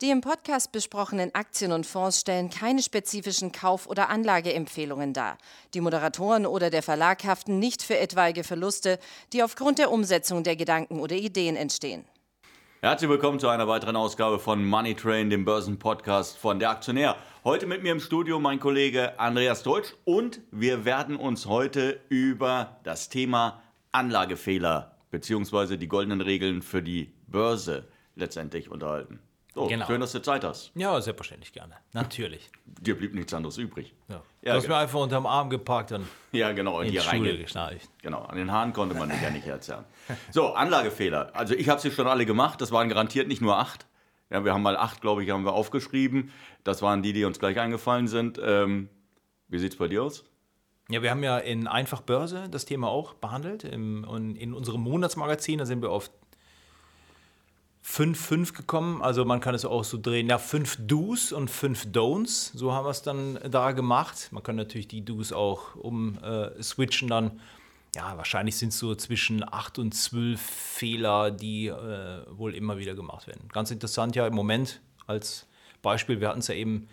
Die im Podcast besprochenen Aktien und Fonds stellen keine spezifischen Kauf- oder Anlageempfehlungen dar. Die Moderatoren oder der Verlag haften nicht für etwaige Verluste, die aufgrund der Umsetzung der Gedanken oder Ideen entstehen. Herzlich willkommen zu einer weiteren Ausgabe von Money Train, dem Börsenpodcast von der Aktionär. Heute mit mir im Studio mein Kollege Andreas Deutsch und wir werden uns heute über das Thema Anlagefehler bzw. die goldenen Regeln für die Börse letztendlich unterhalten. So, genau. schön, dass du Zeit hast. Ja, selbstverständlich gerne. Natürlich. Dir blieb nichts anderes übrig. Ja. Ja, du hast genau. mir einfach unterm Arm gepackt und ja, genau, in die Schule geschnallt. Genau, an den Haaren konnte man ja nicht erzählen. So, Anlagefehler. Also ich habe sie schon alle gemacht. Das waren garantiert nicht nur acht. Ja, wir haben mal acht, glaube ich, haben wir aufgeschrieben. Das waren die, die uns gleich eingefallen sind. Ähm, wie sieht es bei dir aus? Ja, wir haben ja in Einfach Börse das Thema auch behandelt. Im, in unserem Monatsmagazin, da sind wir auf 5-5 gekommen. Also man kann es auch so drehen. Ja, 5 Do's und 5 Don'ts. So haben wir es dann da gemacht. Man kann natürlich die Do's auch umswitchen äh, dann. Ja, wahrscheinlich sind es so zwischen 8 und 12 Fehler, die äh, wohl immer wieder gemacht werden. Ganz interessant ja im Moment als Beispiel, wir hatten es ja eben,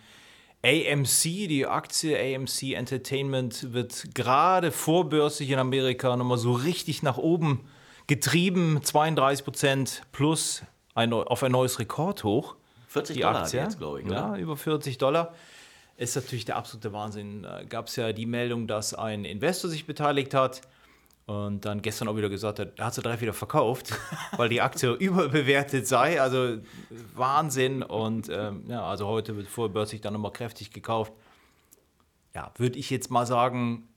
AMC, die Aktie AMC Entertainment wird gerade vorbörslich in Amerika nochmal so richtig nach oben getrieben, 32 Prozent plus ein, auf ein neues Rekordhoch. 40 Dollar Aktie. jetzt, glaube ich. Oder? Ja, über 40 Dollar. Ist natürlich der absolute Wahnsinn. Gab es ja die Meldung, dass ein Investor sich beteiligt hat und dann gestern auch wieder gesagt hat, er hat sie direkt wieder verkauft, weil die Aktie überbewertet sei. Also Wahnsinn. Und ähm, ja, also heute wird vorbörslich dann nochmal kräftig gekauft. Ja, würde ich jetzt mal sagen,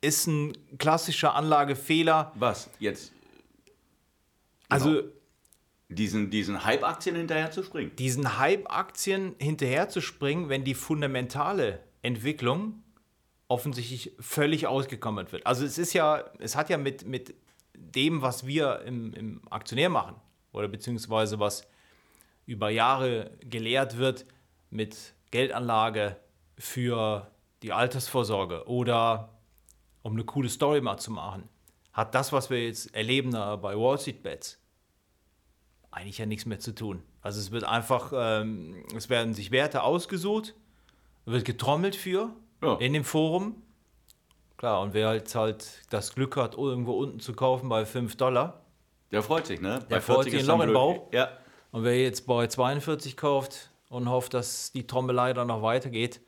ist ein klassischer Anlagefehler. Was jetzt? Also genau. Also diesen, diesen Hype-Aktien hinterher zu springen. Diesen Hype-Aktien hinterher zu springen, wenn die fundamentale Entwicklung offensichtlich völlig ausgekommen wird. Also es ist ja, es hat ja mit, mit dem, was wir im, im Aktionär machen, oder beziehungsweise was über Jahre gelehrt wird, mit Geldanlage für die Altersvorsorge oder um eine coole Story mal zu machen, hat das, was wir jetzt erleben bei Wall Street Bets, eigentlich ja nichts mehr zu tun. Also es wird einfach, ähm, es werden sich Werte ausgesucht, wird getrommelt für ja. in dem Forum. Klar, und wer halt, halt das Glück hat, irgendwo unten zu kaufen bei 5 Dollar, der freut sich, ne? Der bei freut sich in Loch im Bauch. Ja. Und wer jetzt bei 42 kauft und hofft, dass die Trommelei dann noch weitergeht.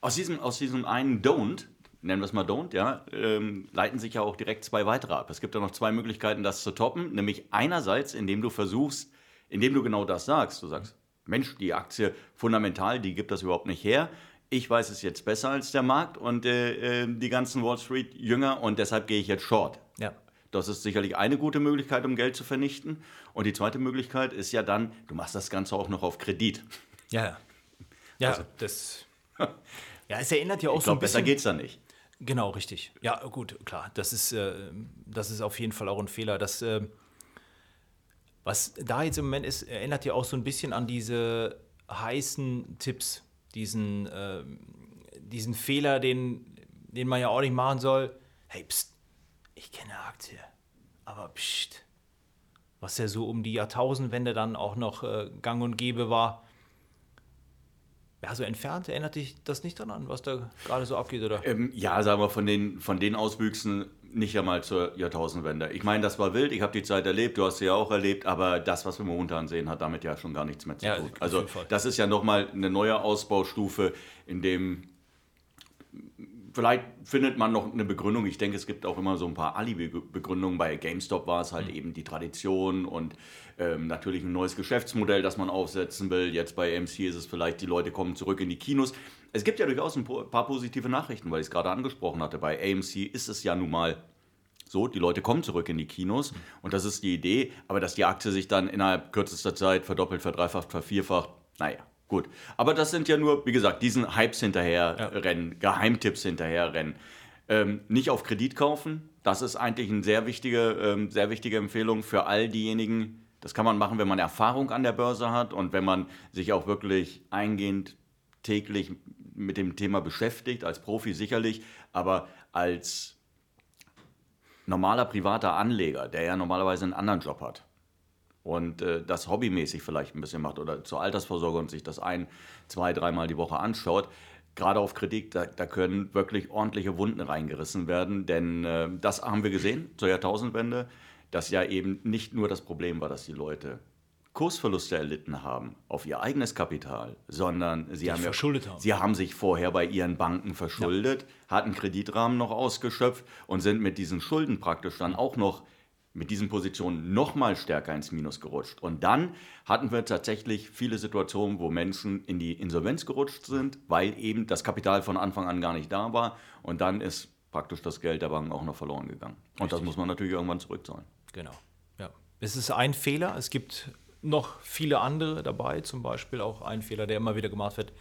Aus diesem, aus diesem einen Don't nennen wir es mal Don't, ja, ähm, leiten sich ja auch direkt zwei weitere ab. Es gibt ja noch zwei Möglichkeiten, das zu toppen, nämlich einerseits, indem du versuchst, indem du genau das sagst. Du sagst, Mensch, die Aktie fundamental, die gibt das überhaupt nicht her. Ich weiß es jetzt besser als der Markt und äh, äh, die ganzen Wall Street Jünger und deshalb gehe ich jetzt short. Ja. Das ist sicherlich eine gute Möglichkeit, um Geld zu vernichten. Und die zweite Möglichkeit ist ja dann, du machst das Ganze auch noch auf Kredit. Ja, ja, also, das. Ja, es erinnert ja auch ich glaub, so ein bisschen. Besser geht's da nicht. Genau, richtig. Ja, gut, klar. Das ist, äh, das ist auf jeden Fall auch ein Fehler. Das, äh, was da jetzt im Moment ist, erinnert ja auch so ein bisschen an diese heißen Tipps, diesen, äh, diesen Fehler, den, den man ja auch nicht machen soll. Hey, pst, ich kenne Aktie, aber pst, was ja so um die Jahrtausendwende dann auch noch äh, gang und gäbe war ja, so entfernt erinnert dich das nicht daran, was da gerade so abgeht, oder? Ähm, ja, sagen wir von den, von den Auswüchsen nicht einmal zur Jahrtausendwende. Ich meine, das war wild, ich habe die Zeit erlebt, du hast sie ja auch erlebt, aber das, was wir momentan sehen, hat damit ja schon gar nichts mehr zu tun. Ja, also das ist ja nochmal eine neue Ausbaustufe, in dem vielleicht findet man noch eine Begründung. Ich denke, es gibt auch immer so ein paar Alibi-Begründungen. Bei GameStop war es halt mhm. eben die Tradition und ähm, natürlich ein neues Geschäftsmodell, das man aufsetzen will. Jetzt bei AMC ist es vielleicht, die Leute kommen zurück in die Kinos. Es gibt ja durchaus ein paar positive Nachrichten, weil ich es gerade angesprochen hatte. Bei AMC ist es ja nun mal so, die Leute kommen zurück in die Kinos mhm. und das ist die Idee. Aber dass die Aktie sich dann innerhalb kürzester Zeit verdoppelt, verdreifacht, vervierfacht, naja, Gut, aber das sind ja nur, wie gesagt, diesen Hypes hinterherrennen, ja. Geheimtipps hinterherrennen. Ähm, nicht auf Kredit kaufen, das ist eigentlich eine sehr wichtige, ähm, sehr wichtige Empfehlung für all diejenigen. Das kann man machen, wenn man Erfahrung an der Börse hat und wenn man sich auch wirklich eingehend täglich mit dem Thema beschäftigt, als Profi sicherlich, aber als normaler privater Anleger, der ja normalerweise einen anderen Job hat und äh, das hobbymäßig vielleicht ein bisschen macht oder zur Altersvorsorge und sich das ein, zwei, dreimal die Woche anschaut, gerade auf Kredit, da, da, können wirklich ordentliche Wunden reingerissen werden, denn äh, das haben wir gesehen zur Jahrtausendwende, dass ja eben nicht nur das Problem war, dass die Leute Kursverluste erlitten haben auf ihr eigenes Kapital, sondern sie, haben, ja, haben. sie haben sich vorher bei ihren Banken verschuldet, ja. hatten Kreditrahmen noch ausgeschöpft und sind mit diesen Schulden praktisch dann auch noch mit diesen Positionen noch mal stärker ins Minus gerutscht. Und dann hatten wir tatsächlich viele Situationen, wo Menschen in die Insolvenz gerutscht sind, weil eben das Kapital von Anfang an gar nicht da war. Und dann ist praktisch das Geld der Banken auch noch verloren gegangen. Und Richtig. das muss man natürlich irgendwann zurückzahlen. Genau. Ja. Es ist ein Fehler. Es gibt noch viele andere dabei. Zum Beispiel auch ein Fehler, der immer wieder gemacht wird,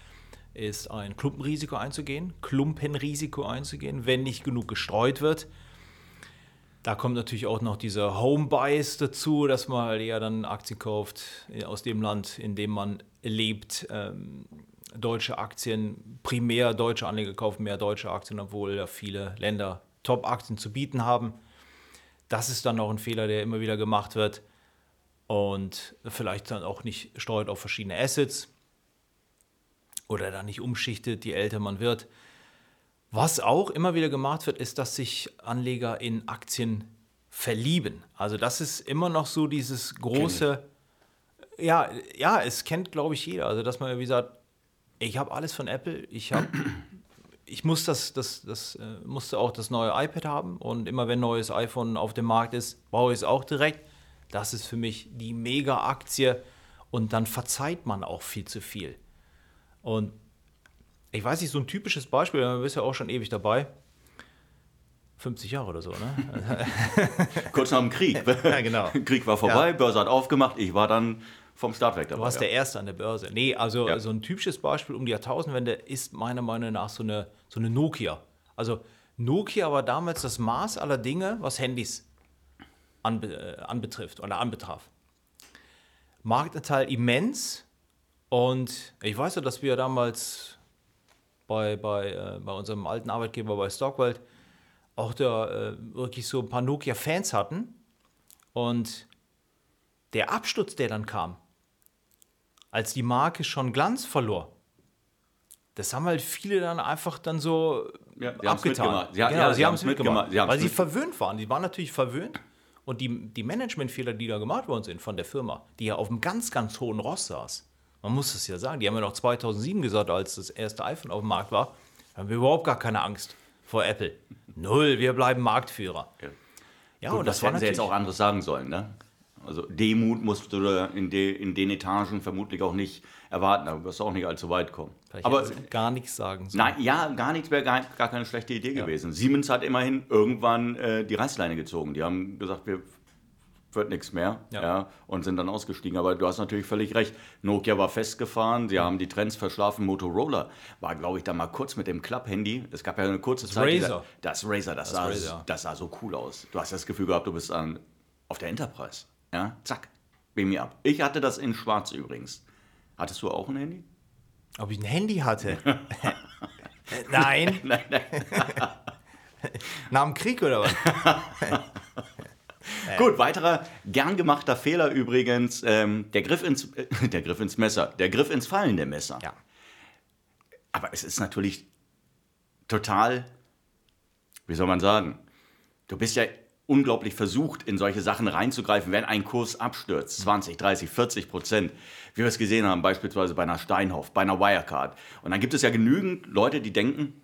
ist ein Klumpenrisiko einzugehen, Klumpenrisiko einzugehen, wenn nicht genug gestreut wird da kommt natürlich auch noch dieser Home Bias dazu, dass man ja dann Aktien kauft aus dem Land, in dem man lebt. Ähm, deutsche Aktien, primär deutsche Anleger kaufen mehr deutsche Aktien, obwohl ja viele Länder Top-Aktien zu bieten haben. Das ist dann auch ein Fehler, der immer wieder gemacht wird und vielleicht dann auch nicht steuert auf verschiedene Assets oder dann nicht umschichtet, je älter man wird. Was auch immer wieder gemacht wird, ist, dass sich Anleger in Aktien verlieben. Also das ist immer noch so dieses große, ja, ja, es kennt, glaube ich, jeder. Also dass man wie sagt, ich habe alles von Apple, ich habe, ich muss das, das, das äh, musste auch das neue iPad haben und immer wenn ein neues iPhone auf dem Markt ist, brauche ich es auch direkt. Das ist für mich die Mega-Aktie und dann verzeiht man auch viel zu viel. Und ich weiß nicht, so ein typisches Beispiel, du bist ja auch schon ewig dabei. 50 Jahre oder so, ne? Kurz nach dem Krieg. ja, genau. Krieg war vorbei, ja. Börse hat aufgemacht, ich war dann vom Start weg dabei. Du warst ja. der Erste an der Börse. Nee, also ja. so ein typisches Beispiel um die Jahrtausendwende ist meiner Meinung nach so eine, so eine Nokia. Also Nokia war damals das Maß aller Dinge, was Handys anbe äh, anbetrifft oder anbetraf. Marktanteil immens und ich weiß ja, dass wir damals bei, bei, äh, bei unserem alten Arbeitgeber bei Stockwell auch da äh, wirklich so ein paar Nokia-Fans hatten. Und der Absturz, der dann kam, als die Marke schon Glanz verlor, das haben halt viele dann einfach dann so ja, sie abgetan. Ja, genau, ja, sie, sie haben es mitgemacht, mitgemacht weil sie verwöhnt waren. Die waren natürlich verwöhnt. Und die, die Managementfehler, die da gemacht worden sind von der Firma, die ja auf einem ganz, ganz hohen Ross saß, man muss es ja sagen. Die haben ja noch 2007 gesagt, als das erste iPhone auf dem Markt war, haben wir überhaupt gar keine Angst vor Apple. Null, wir bleiben Marktführer. Ja, ja Gut, und das, das hätten sie jetzt auch anderes sagen sollen, ne? Also Demut musst du in, de, in, den Etagen vermutlich auch nicht erwarten, aber du wirst auch nicht allzu weit kommen. Vielleicht aber gar nichts sagen sollen. Nein, ja, gar nichts wäre gar, gar, keine schlechte Idee ja. gewesen. Siemens hat immerhin irgendwann äh, die Reißleine gezogen. Die haben gesagt, wir wird nichts mehr. Ja. ja. und sind dann ausgestiegen. Aber du hast natürlich völlig recht. Nokia war festgefahren, sie haben die Trends verschlafen. Motorola war, glaube ich, da mal kurz mit dem Club-Handy. Es gab ja eine kurze das Zeit. Razer. das Razer, das, das, sah, Razer. das sah so cool aus. Du hast das Gefühl gehabt, du bist an, auf der Enterprise. Ja, zack, beam mir ab. Ich hatte das in schwarz übrigens. Hattest du auch ein Handy? Ob ich ein Handy hatte? nein. nein, nein. Nach dem Krieg oder was? Äh. Gut, weiterer gern gemachter Fehler übrigens, ähm, der, Griff ins, äh, der Griff ins Messer, der Griff ins fallende Messer. Ja. Aber es ist natürlich total, wie soll man sagen, du bist ja unglaublich versucht, in solche Sachen reinzugreifen, wenn ein Kurs abstürzt, 20, 30, 40 Prozent, wie wir es gesehen haben, beispielsweise bei einer Steinhoff, bei einer Wirecard. Und dann gibt es ja genügend Leute, die denken,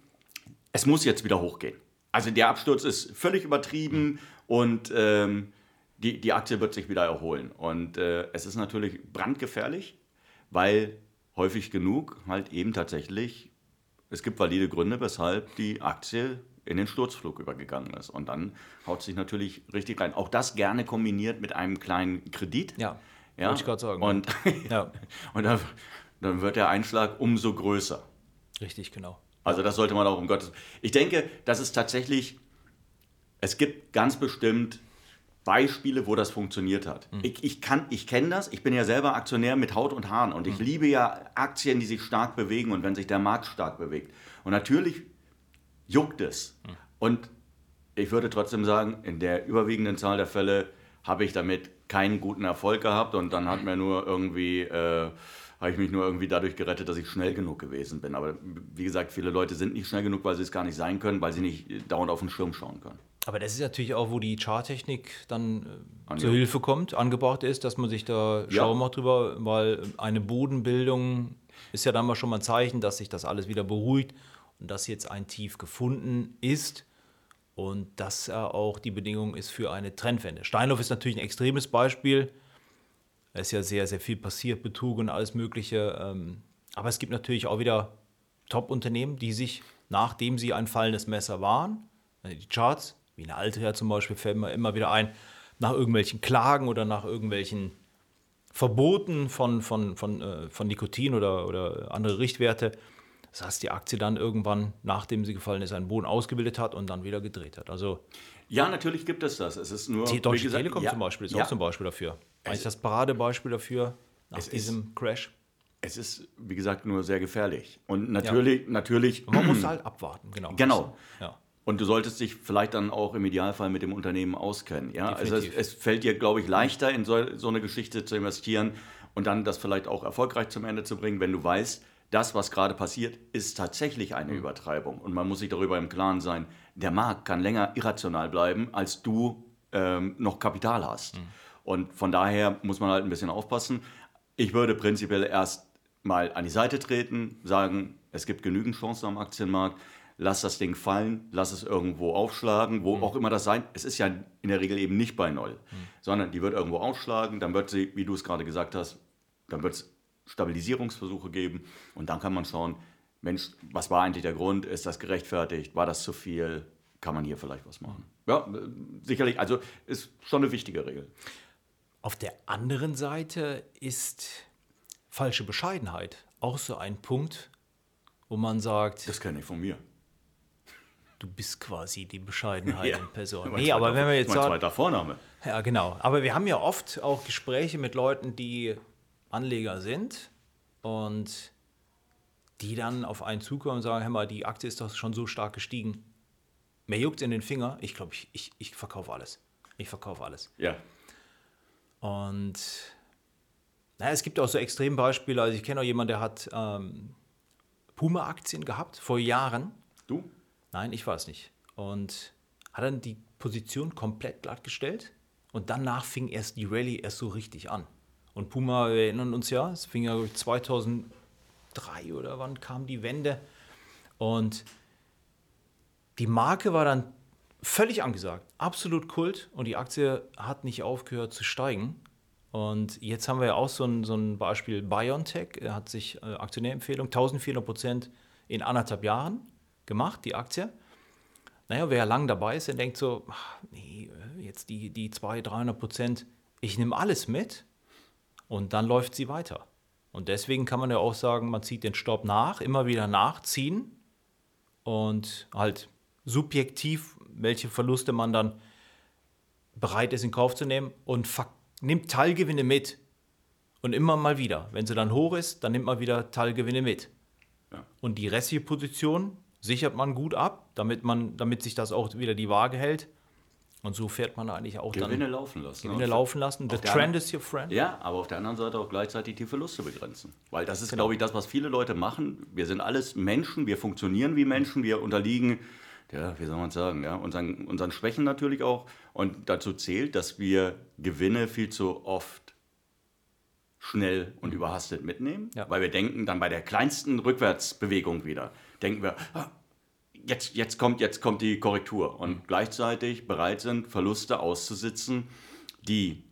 es muss jetzt wieder hochgehen. Also der Absturz ist völlig übertrieben und ähm, die, die Aktie wird sich wieder erholen. Und äh, es ist natürlich brandgefährlich, weil häufig genug halt eben tatsächlich, es gibt valide Gründe, weshalb die Aktie in den Sturzflug übergegangen ist. Und dann haut sich natürlich richtig rein. Auch das gerne kombiniert mit einem kleinen Kredit. Ja, ja? wollte ich gerade sagen. Und, ja. und dann, dann wird der Einschlag umso größer. Richtig, genau. Also das sollte man auch um Gottes. Ich denke, dass es tatsächlich es gibt ganz bestimmt Beispiele, wo das funktioniert hat. Mhm. Ich, ich, ich kenne das, ich bin ja selber Aktionär mit Haut und Haaren und ich mhm. liebe ja Aktien, die sich stark bewegen und wenn sich der Markt stark bewegt. Und natürlich juckt es. Mhm. Und ich würde trotzdem sagen, in der überwiegenden Zahl der Fälle habe ich damit keinen guten Erfolg gehabt und dann hat mir nur irgendwie, äh, habe ich mich nur irgendwie dadurch gerettet, dass ich schnell genug gewesen bin. Aber wie gesagt, viele Leute sind nicht schnell genug, weil sie es gar nicht sein können, weil sie nicht dauernd auf den Schirm schauen können. Aber das ist natürlich auch, wo die Charttechnik dann äh, zur Hilfe kommt, angebracht ist, dass man sich da ja. schlau macht drüber, weil eine Bodenbildung ist ja dann mal schon mal ein Zeichen, dass sich das alles wieder beruhigt und dass jetzt ein Tief gefunden ist und das auch die Bedingung ist für eine Trendwende. Steinhoff ist natürlich ein extremes Beispiel. Es ist ja sehr, sehr viel passiert, Betrug und alles Mögliche. Ähm, aber es gibt natürlich auch wieder Top-Unternehmen, die sich, nachdem sie ein fallendes Messer waren, die Charts, wie eine Altria zum Beispiel, fällt mir immer wieder ein, nach irgendwelchen Klagen oder nach irgendwelchen Verboten von, von, von, äh, von Nikotin oder, oder andere Richtwerte, das heißt, die Aktie dann irgendwann, nachdem sie gefallen ist, einen Boden ausgebildet hat und dann wieder gedreht hat. Also ja, natürlich gibt es das. Es ist nur die Deutsche gesagt, Telekom ja, zum Beispiel ist ja. auch zum Beispiel dafür. Eigentlich das Paradebeispiel dafür nach diesem ist, Crash. Es ist, wie gesagt, nur sehr gefährlich. Und natürlich, ja. natürlich. man muss halt abwarten, genau. Genau. Ja. Und du solltest dich vielleicht dann auch im Idealfall mit dem Unternehmen auskennen. Ja? Also es, es, fällt dir, glaube ich, leichter, in so, so eine Geschichte zu investieren und dann das vielleicht auch erfolgreich zum Ende zu bringen, wenn du weißt, das, was gerade passiert, ist tatsächlich eine mhm. Übertreibung. Und man muss sich darüber im Klaren sein, der Markt kann länger irrational bleiben, als du ähm, noch Kapital hast. Mhm. Und von daher muss man halt ein bisschen aufpassen. Ich würde prinzipiell erst mal an die Seite treten, sagen, es gibt genügend Chancen am Aktienmarkt, lass das Ding fallen, lass es irgendwo aufschlagen, wo mhm. auch immer das sein. Es ist ja in der Regel eben nicht bei Null, mhm. sondern die wird irgendwo aufschlagen, dann wird sie, wie du es gerade gesagt hast, dann wird es Stabilisierungsversuche geben und dann kann man schauen, Mensch, was war eigentlich der Grund? Ist das gerechtfertigt? War das zu viel? Kann man hier vielleicht was machen? Ja, sicherlich. Also ist schon eine wichtige Regel. Auf der anderen Seite ist falsche Bescheidenheit auch so ein Punkt, wo man sagt. Das kenne ich von mir. Du bist quasi die Bescheidenheit ja, in Person. Nee, aber wenn wir jetzt mein zweiter Vorname. Ja, genau. Aber wir haben ja oft auch Gespräche mit Leuten, die Anleger sind und die dann auf einen zukommen und sagen, hör mal, die Aktie ist doch schon so stark gestiegen. Mir juckt in den Finger, ich glaube, ich, ich, ich verkaufe alles. Ich verkaufe alles. Ja. Und naja, es gibt auch so Extrembeispiele. Also ich kenne auch jemanden, der hat ähm, Puma-Aktien gehabt vor Jahren. Du? Nein, ich war es nicht. Und hat dann die Position komplett glattgestellt und danach fing erst die Rallye erst so richtig an. Und Puma, wir erinnern uns ja, es fing ja 2003 oder wann kam die Wende. Und die Marke war dann völlig angesagt, absolut Kult und die Aktie hat nicht aufgehört zu steigen. Und jetzt haben wir ja auch so ein, so ein Beispiel BioNTech, er hat sich äh, Aktionärempfehlung 1400 Prozent in anderthalb Jahren gemacht, die Aktie. Naja, wer lang dabei ist, der denkt so, ach, nee, äh, jetzt die, die 200, 300 Prozent, ich nehme alles mit und dann läuft sie weiter. Und deswegen kann man ja auch sagen, man zieht den Stopp nach, immer wieder nachziehen und halt subjektiv, welche Verluste man dann bereit ist in Kauf zu nehmen und nimmt Teilgewinne mit. Und immer mal wieder. Wenn sie dann hoch ist, dann nimmt man wieder Teilgewinne mit. Ja. Und die restliche Position sichert man gut ab, damit, man, damit sich das auch wieder die Waage hält. Und so fährt man eigentlich auch Gewinne dann. Gewinne laufen lassen. Gewinne laufen lassen. The trend is your friend. Ja, aber auf der anderen Seite auch gleichzeitig die Verluste begrenzen. Weil das ist, genau. glaube ich, das, was viele Leute machen. Wir sind alles Menschen, wir funktionieren wie Menschen, wir unterliegen, ja, wie soll man sagen, ja, unseren, unseren Schwächen natürlich auch. Und dazu zählt, dass wir Gewinne viel zu oft schnell und überhastet mitnehmen, ja. weil wir denken dann bei der kleinsten Rückwärtsbewegung wieder, denken wir, ah, jetzt, jetzt, kommt, jetzt kommt die Korrektur und mhm. gleichzeitig bereit sind, Verluste auszusitzen, die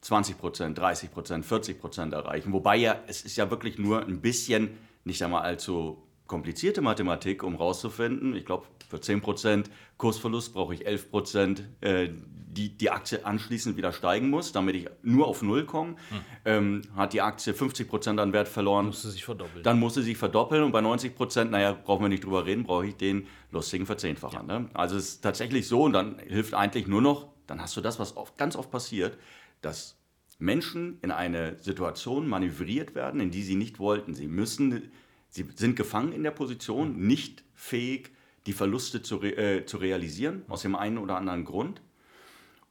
20 Prozent, 30 Prozent, 40 Prozent erreichen. Wobei ja, es ist ja wirklich nur ein bisschen, nicht einmal allzu komplizierte Mathematik, um rauszufinden. Ich glaube, für 10 Prozent Kursverlust brauche ich 11 Prozent, äh, die die Aktie anschließend wieder steigen muss, damit ich nur auf Null komme. Hm. Ähm, hat die Aktie 50 Prozent an Wert verloren, muss sie sich verdoppeln. dann muss sie sich verdoppeln und bei 90 Prozent, naja, brauchen wir nicht drüber reden, brauche ich den lustigen Verzehnfacher. Ja. Ne? Also es ist tatsächlich so und dann hilft eigentlich nur noch, dann hast du das, was oft, ganz oft passiert, dass Menschen in eine Situation manövriert werden, in die sie nicht wollten. Sie müssen, sie sind gefangen in der Position, nicht fähig, die Verluste zu, re, äh, zu realisieren, aus dem einen oder anderen Grund.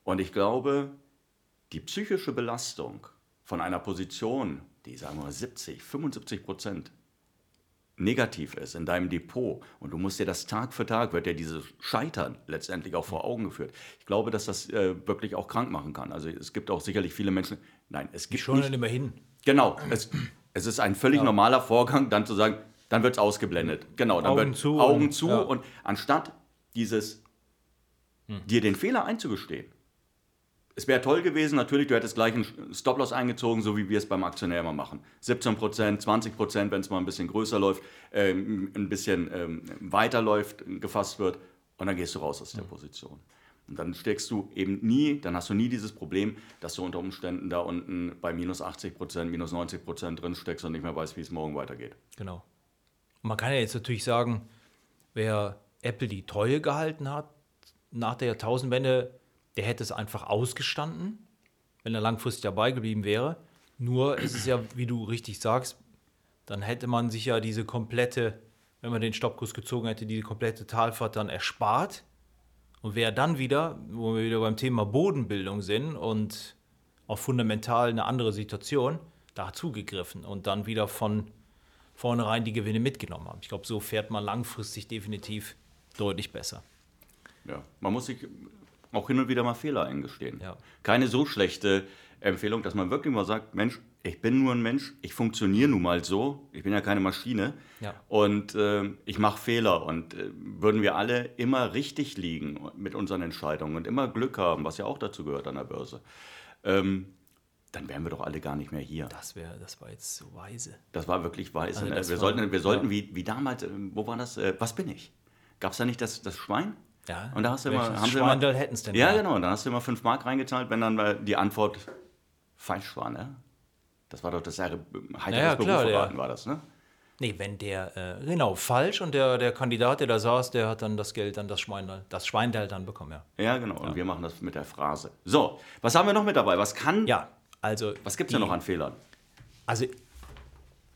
Und ich glaube, die psychische Belastung von einer Position, die sagen wir mal 70, 75 Prozent negativ ist in deinem Depot und du musst dir das Tag für Tag, wird dir dieses Scheitern letztendlich auch vor Augen geführt. Ich glaube, dass das äh, wirklich auch krank machen kann. Also es gibt auch sicherlich viele Menschen, nein, es gibt schon nicht, immer hin. Genau, es, es ist ein völlig ja. normaler Vorgang, dann zu sagen, dann wird es ausgeblendet. Genau, dann Augen wird zu Augen zu ja. und anstatt dieses hm. dir den Fehler einzugestehen, es wäre toll gewesen, natürlich, du hättest gleich einen Stop-Loss eingezogen, so wie wir es beim Aktionär immer machen. 17 Prozent, 20 Prozent, wenn es mal ein bisschen größer läuft, ähm, ein bisschen ähm, weiter läuft, gefasst wird, und dann gehst du raus aus der Position. Und dann steckst du eben nie, dann hast du nie dieses Problem, dass du unter Umständen da unten bei minus 80 Prozent, minus 90 Prozent drin steckst und nicht mehr weißt, wie es morgen weitergeht. Genau. Man kann ja jetzt natürlich sagen, wer Apple die Treue gehalten hat, nach der Jahrtausendwende der hätte es einfach ausgestanden, wenn er langfristig dabei geblieben wäre. Nur ist es ja, wie du richtig sagst, dann hätte man sich ja diese komplette, wenn man den Stoppkurs gezogen hätte, diese komplette Talfahrt dann erspart. Und wäre dann wieder, wo wir wieder beim Thema Bodenbildung sind und auch fundamental eine andere Situation, da zugegriffen und dann wieder von vornherein die Gewinne mitgenommen haben. Ich glaube, so fährt man langfristig definitiv deutlich besser. Ja, man muss sich auch hin und wieder mal Fehler eingestehen. Ja. Keine so schlechte Empfehlung, dass man wirklich mal sagt, Mensch, ich bin nur ein Mensch, ich funktioniere nun mal so, ich bin ja keine Maschine ja. und äh, ich mache Fehler und äh, würden wir alle immer richtig liegen mit unseren Entscheidungen und immer Glück haben, was ja auch dazu gehört an der Börse, ähm, dann wären wir doch alle gar nicht mehr hier. Das wäre, das war jetzt so weise. Das war wirklich weise. Also ne? wir, war, sollten, wir sollten, ja. wie, wie damals, äh, wo war das, äh, was bin ich? Gab es da nicht das, das Schwein? Ja, und da hast du immer, haben sie immer, hätten es denn? Ja, da? genau. Dann hast du immer 5 Mark reingezahlt, wenn dann die Antwort falsch war, ne? Das war doch das heiteres ja, war das, ne? Nee, wenn der, äh, genau, falsch und der, der Kandidat, der da saß, der hat dann das Geld, dann das Schwein, das Schweindel dann bekommen, ja. Ja, genau. Und ja. wir machen das mit der Phrase. So, was haben wir noch mit dabei? Was kann. Ja, also. Was gibt es ja noch an Fehlern? Also,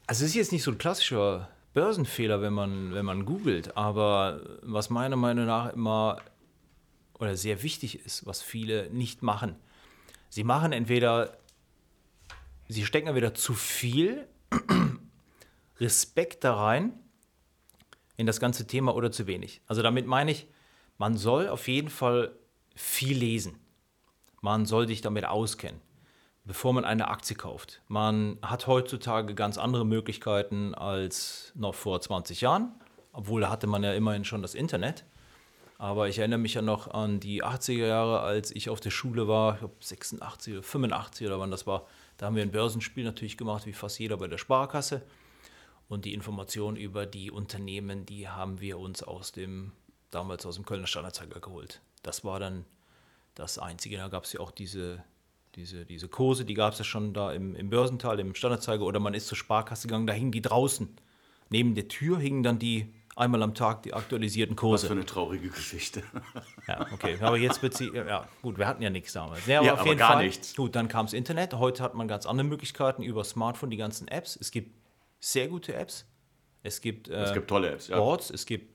also es ist jetzt nicht so ein klassischer Börsenfehler, wenn man, wenn man googelt. Aber was meiner Meinung nach immer oder sehr wichtig ist, was viele nicht machen, sie machen entweder, sie stecken entweder zu viel Respekt da rein in das ganze Thema oder zu wenig. Also damit meine ich, man soll auf jeden Fall viel lesen. Man soll sich damit auskennen bevor man eine Aktie kauft. Man hat heutzutage ganz andere Möglichkeiten als noch vor 20 Jahren, obwohl da hatte man ja immerhin schon das Internet. Aber ich erinnere mich ja noch an die 80er Jahre, als ich auf der Schule war, ich glaube 86 oder 85 oder wann das war. Da haben wir ein Börsenspiel natürlich gemacht, wie fast jeder bei der Sparkasse. Und die Informationen über die Unternehmen, die haben wir uns aus dem, damals aus dem Kölner Standardzeiger geholt. Das war dann das Einzige. Da gab es ja auch diese diese, diese Kurse, die gab es ja schon da im, im Börsental, im Standardzeiger, oder man ist zur Sparkasse gegangen, da hingen die draußen. Neben der Tür hingen dann die einmal am Tag die aktualisierten Kurse. Was für eine traurige Geschichte. Ja, okay. Aber jetzt bezieht, ja, gut, wir hatten ja nichts damals. Ja, aber ja, auf jeden gar Fall, nichts. Gut, dann kam das Internet. Heute hat man ganz andere Möglichkeiten über Smartphone, die ganzen Apps. Es gibt sehr gute Apps. Es gibt, äh, es gibt tolle Apps, ja. Boards, es gibt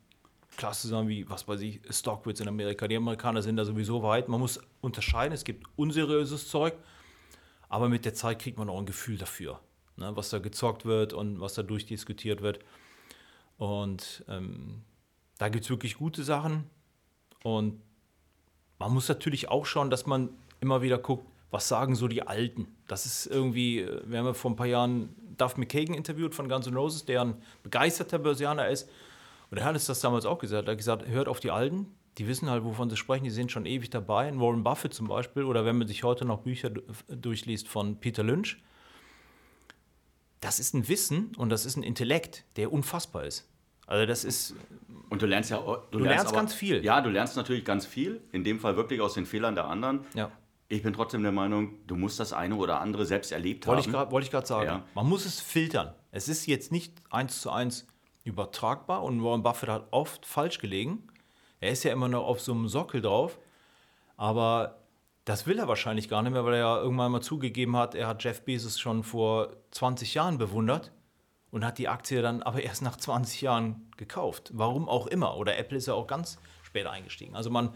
klasse Sachen wie, was weiß ich, Stockwoods in Amerika. Die Amerikaner sind da sowieso weit. Man muss unterscheiden, es gibt unseriöses Zeug, aber mit der Zeit kriegt man auch ein Gefühl dafür, ne, was da gezockt wird und was da durchdiskutiert wird. Und ähm, da gibt es wirklich gute Sachen. Und man muss natürlich auch schauen, dass man immer wieder guckt, was sagen so die Alten. Das ist irgendwie, äh, wir haben ja vor ein paar Jahren Duff McKagan interviewt von Guns N' Roses, der ein begeisterter Börsianer ist. Und er hat es das damals auch gesagt. Er hat gesagt, hört auf die Alten, die wissen halt, wovon sie sprechen, die sind schon ewig dabei. Warren Buffett zum Beispiel, oder wenn man sich heute noch Bücher durchliest von Peter Lynch, das ist ein Wissen und das ist ein Intellekt, der unfassbar ist. Also das ist. Und du lernst ja du, du lernst, lernst aber, ganz viel. Ja, du lernst natürlich ganz viel. In dem Fall wirklich aus den Fehlern der anderen. Ja. Ich bin trotzdem der Meinung, du musst das eine oder andere selbst erlebt wollte haben. wollte ich gerade sagen. Ja. Man muss es filtern. Es ist jetzt nicht eins zu eins übertragbar und Warren Buffett hat oft falsch gelegen. Er ist ja immer noch auf so einem Sockel drauf, aber das will er wahrscheinlich gar nicht mehr, weil er ja irgendwann mal zugegeben hat, er hat Jeff Bezos schon vor 20 Jahren bewundert und hat die Aktie dann aber erst nach 20 Jahren gekauft. Warum auch immer. Oder Apple ist ja auch ganz spät eingestiegen. Also man,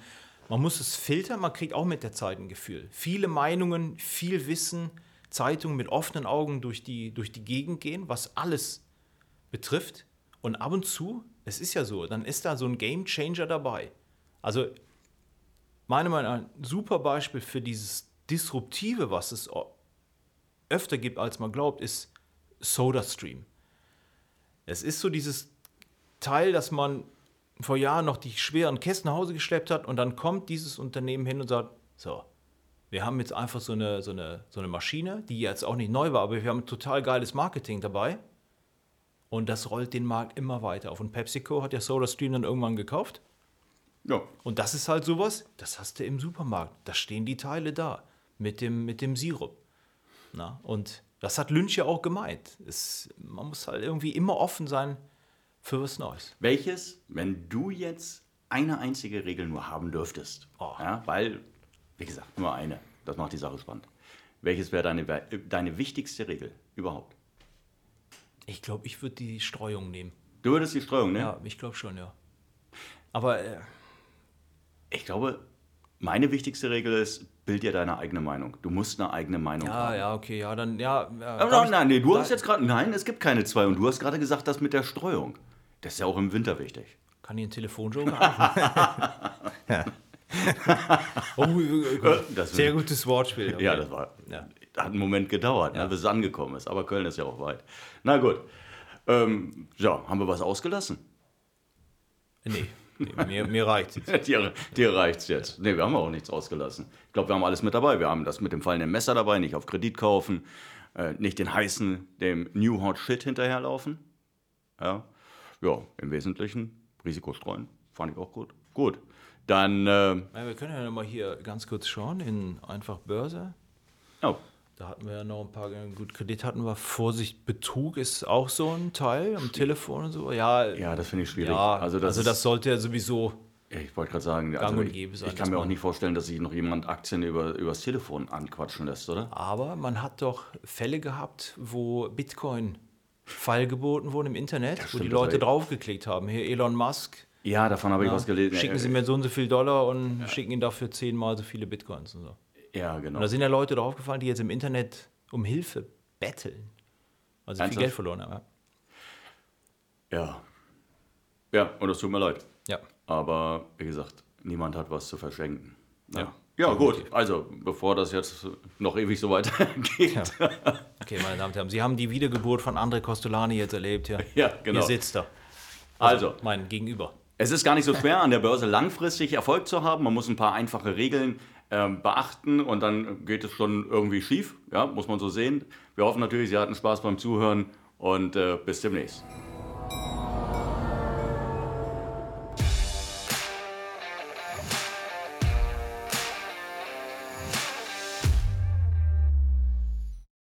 man muss es filtern, man kriegt auch mit der Zeit ein Gefühl. Viele Meinungen, viel Wissen, Zeitungen mit offenen Augen durch die, durch die Gegend gehen, was alles betrifft. Und ab und zu, es ist ja so, dann ist da so ein Game Changer dabei. Also, meiner Meinung nach, ein super Beispiel für dieses Disruptive, was es öfter gibt, als man glaubt, ist SodaStream. Es ist so dieses Teil, dass man vor Jahren noch die schweren Kästen nach Hause geschleppt hat und dann kommt dieses Unternehmen hin und sagt, so, wir haben jetzt einfach so eine, so eine, so eine Maschine, die jetzt auch nicht neu war, aber wir haben total geiles Marketing dabei. Und das rollt den Markt immer weiter auf. Und PepsiCo hat ja SodaStream dann irgendwann gekauft. Ja. Und das ist halt sowas, das hast du im Supermarkt. Da stehen die Teile da mit dem, mit dem Sirup. Na? Und das hat Lynch ja auch gemeint. Es, man muss halt irgendwie immer offen sein für was Neues. Welches, wenn du jetzt eine einzige Regel nur haben dürftest, oh. ja, weil, wie gesagt, nur eine, das macht die Sache spannend. Welches wäre deine, deine wichtigste Regel überhaupt? Ich glaube, ich würde die Streuung nehmen. Du würdest die Streuung nehmen? Ja, ich glaube schon, ja. Aber äh, ich glaube, meine wichtigste Regel ist, bild dir deine eigene Meinung. Du musst eine eigene Meinung ja, haben. Ja, ja, okay, ja, dann, ja. ja nein, nein, nee, du hast jetzt gerade, nein, es gibt keine zwei. Und du hast gerade gesagt, das mit der Streuung. Das ist ja auch im Winter wichtig. Kann ich einen Telefonjoker machen? ja. oh, das sehr gutes Wortspiel. Okay. Ja, das war. Ja. Hat einen Moment gedauert, ne, ja. ne, bis es angekommen ist. Aber Köln ist ja auch weit. Na gut. Ähm, ja, haben wir was ausgelassen? Nee. Nee, mir, mir reicht es. dir, dir reicht es jetzt. Nee, wir haben auch nichts ausgelassen. Ich glaube, wir haben alles mit dabei. Wir haben das mit dem fallenden Messer dabei, nicht auf Kredit kaufen, äh, nicht den heißen, dem New Hot Shit hinterherlaufen. Ja, ja im Wesentlichen Risiko streuen. Fand ich auch gut. Gut. Dann. Äh, ja, wir können ja mal hier ganz kurz schauen in einfach Börse. Oh. Da hatten wir ja noch ein paar, gut, Kredit hatten wir, Vorsicht, Betrug ist auch so ein Teil am Telefon und so. Ja, ja das finde ich schwierig. Ja, also, das, also das sollte ja sowieso. Ich wollte gerade sagen, also ich, ich, kann mir auch nicht vorstellen, dass sich noch jemand Aktien über, übers Telefon anquatschen lässt, oder? Aber man hat doch Fälle gehabt, wo Bitcoin feilgeboten wurde im Internet, stimmt, wo die Leute draufgeklickt haben. Hier Elon Musk. Ja, davon habe ich was gelesen. Schicken Sie mir so und so viel Dollar und ja. schicken Ihnen dafür zehnmal so viele Bitcoins und so. Ja, genau. Und da sind ja Leute draufgefallen, die jetzt im Internet um Hilfe betteln. Also viel Geld verloren haben. Ja. Ja, und es tut mir leid. Ja. Aber wie gesagt, niemand hat was zu verschenken. Ja. ja. Ja, gut. Also, bevor das jetzt noch ewig so weitergeht. Ja. Okay, meine Damen und Herren, Sie haben die Wiedergeburt von André Costolani jetzt erlebt. Ja, ja genau. Hier sitzt er. Also, also, mein Gegenüber. Es ist gar nicht so schwer, an der Börse langfristig Erfolg zu haben. Man muss ein paar einfache Regeln ähm, beachten und dann geht es schon irgendwie schief, ja, muss man so sehen. Wir hoffen natürlich, Sie hatten Spaß beim Zuhören und äh, bis demnächst.